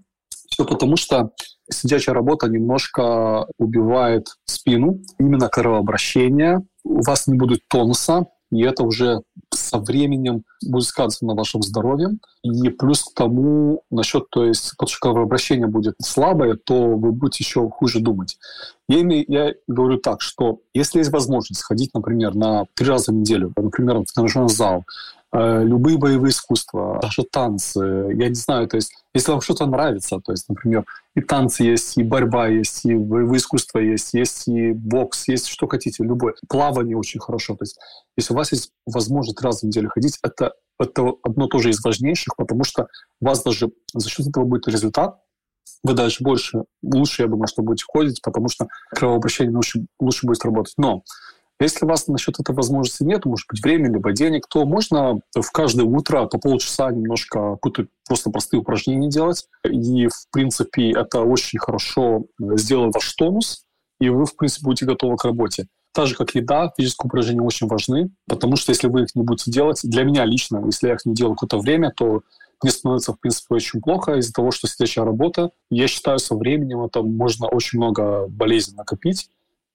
Все потому, что сидячая работа немножко убивает спину, именно кровообращение, у вас не будет тонуса, и это уже со временем будет сказываться на вашем здоровье. И плюс к тому, насчет, то есть, потому что кровообращение будет слабое, то вы будете еще хуже думать. Я, имею, я говорю так, что если есть возможность ходить, например, на три раза в неделю, например, в тренажерный зал, любые боевые искусства, даже танцы, я не знаю, то есть если вам что-то нравится, то есть, например, и танцы есть, и борьба есть, и боевые искусства есть, есть и бокс, есть что хотите, любое. Плавание очень хорошо. То есть если у вас есть возможность раз в неделю ходить, это, это одно тоже из важнейших, потому что у вас даже за счет этого будет результат, вы даже больше, лучше, я думаю, что будете ходить, потому что кровообращение лучше, лучше будет работать. Но если у вас насчет этой возможности нет, может быть, времени, либо денег, то можно в каждое утро по полчаса немножко какие-то просто простые упражнения делать. И, в принципе, это очень хорошо сделает ваш тонус, и вы, в принципе, будете готовы к работе. Так же, как еда, физические упражнения очень важны, потому что если вы их не будете делать, для меня лично, если я их не делаю какое-то время, то мне становится, в принципе, очень плохо из-за того, что сидящая работа. Я считаю, со временем это можно очень много болезней накопить.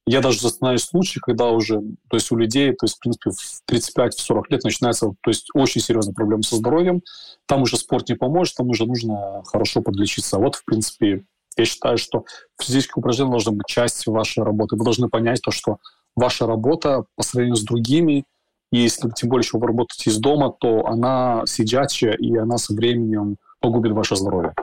Я даже застаю случаи, когда уже, то есть у людей, то есть, в принципе, в 35-40 лет начинается, то есть, очень серьезная проблема со здоровьем. Там уже спорт не поможет, там уже нужно хорошо подлечиться. Вот, в принципе, я считаю, что физические упражнения должны быть частью вашей работы. Вы должны понять то, что ваша работа по сравнению с другими, и если тем более еще вы работаете из дома, то она сидячая, и она со временем погубит ваше здоровье.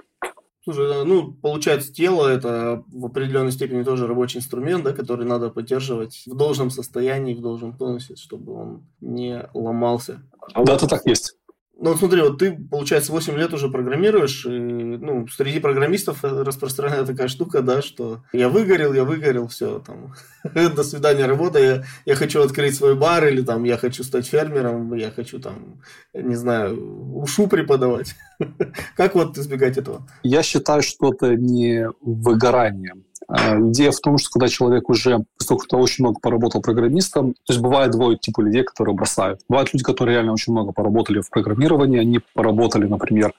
Слушай, ну, получается, тело это в определенной степени тоже рабочий инструмент, да, который надо поддерживать в должном состоянии, в должном тонусе, чтобы он не ломался. Да, это так есть. Ну, вот смотри, вот ты, получается, 8 лет уже программируешь, и, ну, среди программистов распространена такая штука, да, что я выгорел, я выгорел, все, там, до свидания, работа, я, я хочу открыть свой бар, или там, я хочу стать фермером, я хочу, там, не знаю, ушу преподавать. Как вот избегать этого? Я считаю, что это не выгорание. А, идея в том, что когда человек уже, поскольку что очень много поработал программистом, то есть бывает двое типа людей, которые бросают. Бывают люди, которые реально очень много поработали в программировании, они поработали, например,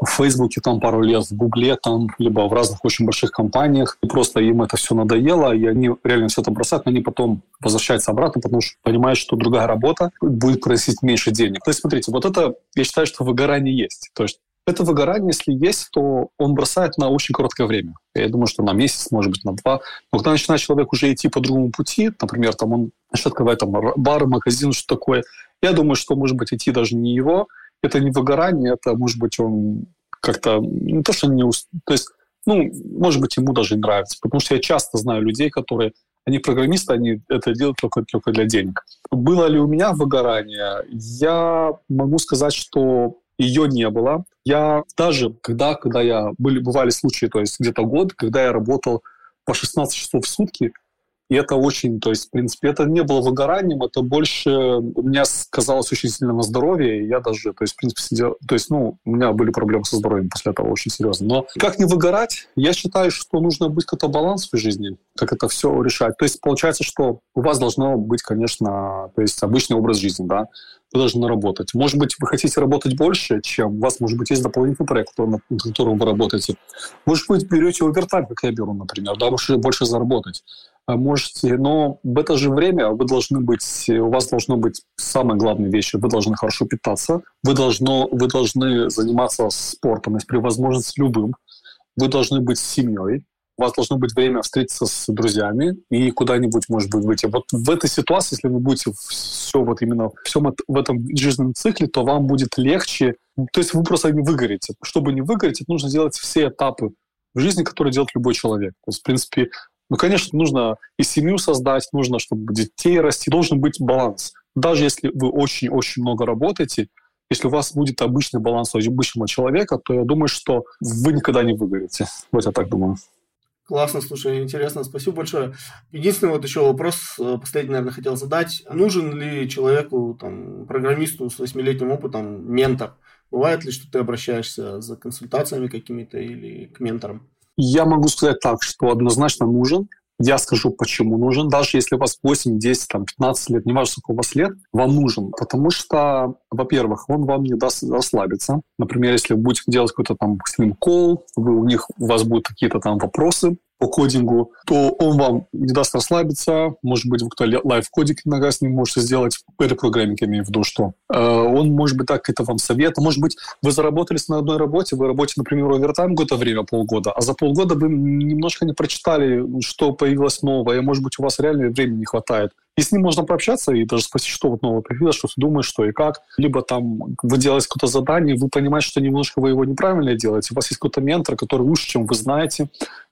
в Фейсбуке там пару лет, в Гугле там, либо в разных очень больших компаниях, и просто им это все надоело, и они реально все это бросают, но они потом возвращаются обратно, потому что понимают, что другая работа будет просить меньше денег. То есть, смотрите, вот это, я считаю, что выгорание есть. То есть это выгорание, если есть, то он бросает на очень короткое время. Я думаю, что на месяц, может быть, на два. Но когда начинает человек уже идти по другому пути, например, там он начнет открывать там бар, магазин, что такое, я думаю, что, может быть, идти даже не его. Это не выгорание, это, может быть, он как-то... Не то, что не... То есть, ну, может быть, ему даже нравится. Потому что я часто знаю людей, которые они программисты, они это делают только, только для денег. Было ли у меня выгорание? Я могу сказать, что ее не было. Я даже, когда, когда я, были, бывали случаи, то есть где-то год, когда я работал по 16 часов в сутки, и это очень, то есть, в принципе, это не было выгоранием, это больше у меня сказалось очень сильно на здоровье, я даже, то есть, в принципе, сидел, то есть, ну, у меня были проблемы со здоровьем после этого очень серьезно. Но как не выгорать? Я считаю, что нужно быть какой-то баланс в жизни, как это все решать. То есть, получается, что у вас должно быть, конечно, то есть, обычный образ жизни, да, вы должны работать. Может быть, вы хотите работать больше, чем у вас, может быть, есть дополнительный проект, над которым вы работаете. Может быть, берете овертайм, как я беру, например, да, можете больше заработать. А можете, но в это же время вы должны быть, у вас должно быть самые главные вещи. Вы должны хорошо питаться, вы, должно, вы должны заниматься спортом, если при возможности любым. вы должны быть с семьей, у вас должно быть время встретиться с друзьями и куда-нибудь, может быть, выйти. Вот в этой ситуации, если вы будете все вот именно всем в этом жизненном цикле, то вам будет легче. То есть вы просто не выгорите. Чтобы не выгореть, нужно делать все этапы в жизни, которые делает любой человек. То есть, в принципе, ну, конечно, нужно и семью создать, нужно, чтобы детей расти, должен быть баланс. Даже если вы очень-очень много работаете, если у вас будет обычный баланс у обычного человека, то я думаю, что вы никогда не выгорите. Вот я так думаю. Классно, слушай, интересно, спасибо большое. Единственный вот еще вопрос, э, последний, наверное, хотел задать. Нужен ли человеку, там, программисту с восьмилетним опытом ментор? Бывает ли, что ты обращаешься за консультациями какими-то или к менторам? Я могу сказать так, что однозначно нужен. Я скажу, почему нужен. Даже если у вас 8, 10, там, 15 лет, неважно, сколько у вас лет, вам нужен. Потому что, во-первых, он вам не даст расслабиться. Например, если вы будете делать какой-то там с ним call, вы, у них, у вас будут какие-то там вопросы, по кодингу, то он вам не даст расслабиться. Может быть, вы кто live coding иногда с ним можете сделать. Pair programming имею в виду, что. Э, он, может быть, так это вам совет. Может быть, вы заработались на одной работе, вы работаете, например, овертайм какое-то время, полгода, а за полгода вы немножко не прочитали, что появилось новое, может быть, у вас реально времени не хватает. И с ним можно пообщаться и даже спросить, что вот новое появилось, что ты думаешь, что и как. Либо там вы делаете какое-то задание, вы понимаете, что немножко вы его неправильно делаете. У вас есть какой-то ментор, который лучше, чем вы знаете,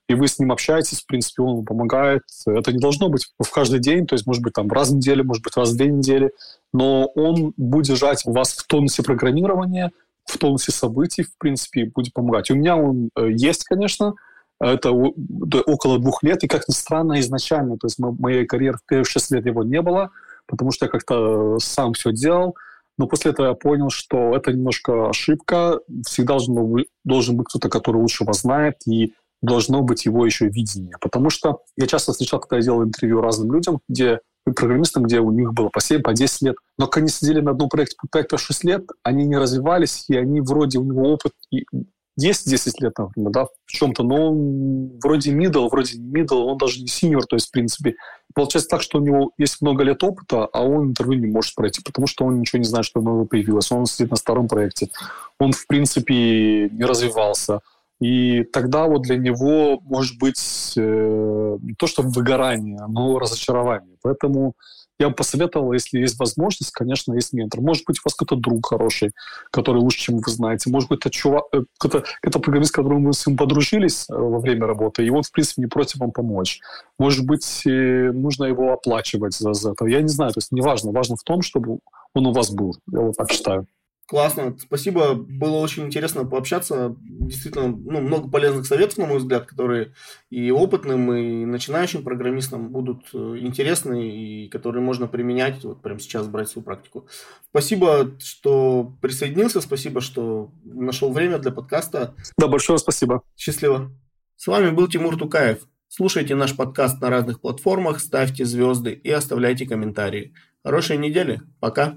и вы с ним общаетесь, в принципе, он вам помогает. Это не должно быть в каждый день, то есть, может быть, там раз в неделю, может быть, раз в две недели, но он будет держать вас в тонусе программирования, в тонусе событий, в принципе, будет помогать. У меня он э, есть, конечно, это около двух лет, и, как ни странно, изначально, то есть моей карьеры в первые шесть лет его не было, потому что я как-то сам все делал, но после этого я понял, что это немножко ошибка, всегда должен, должен быть кто-то, который лучше вас знает, и должно быть его еще видение. Потому что я часто встречал, когда я делал интервью разным людям, где программистам, где у них было по 7, по 10 лет. Но когда они сидели на одном проекте по 5-6 лет, они не развивались, и они вроде, у него опыт есть 10 лет, например, да, в чем-то, но он вроде middle, вроде не middle, он даже не senior, то есть, в принципе, получается так, что у него есть много лет опыта, а он интервью не может пройти, потому что он ничего не знает, что новое появилось. Он сидит на старом проекте. Он, в принципе, не развивался. И тогда вот для него может быть э, не то что выгорание, но разочарование. Поэтому я бы посоветовал, если есть возможность, конечно, есть ментор. Может быть, у вас какой-то друг хороший, который лучше, чем вы знаете. Может быть, это чувак, это, это программист, с которым вы с ним подружились э, во время работы, и он, в принципе, не против вам помочь. Может быть, нужно его оплачивать за, за это. Я не знаю, то есть неважно. Важно в том, чтобы он у вас был. Я вот так считаю. Классно, спасибо. Было очень интересно пообщаться. Действительно, ну, много полезных советов, на мой взгляд, которые и опытным, и начинающим программистам будут э, интересны, и которые можно применять, вот прямо сейчас брать свою практику. Спасибо, что присоединился, спасибо, что нашел время для подкаста. Да, большое спасибо. Счастливо. С вами был Тимур Тукаев. Слушайте наш подкаст на разных платформах, ставьте звезды и оставляйте комментарии. Хорошей недели. Пока.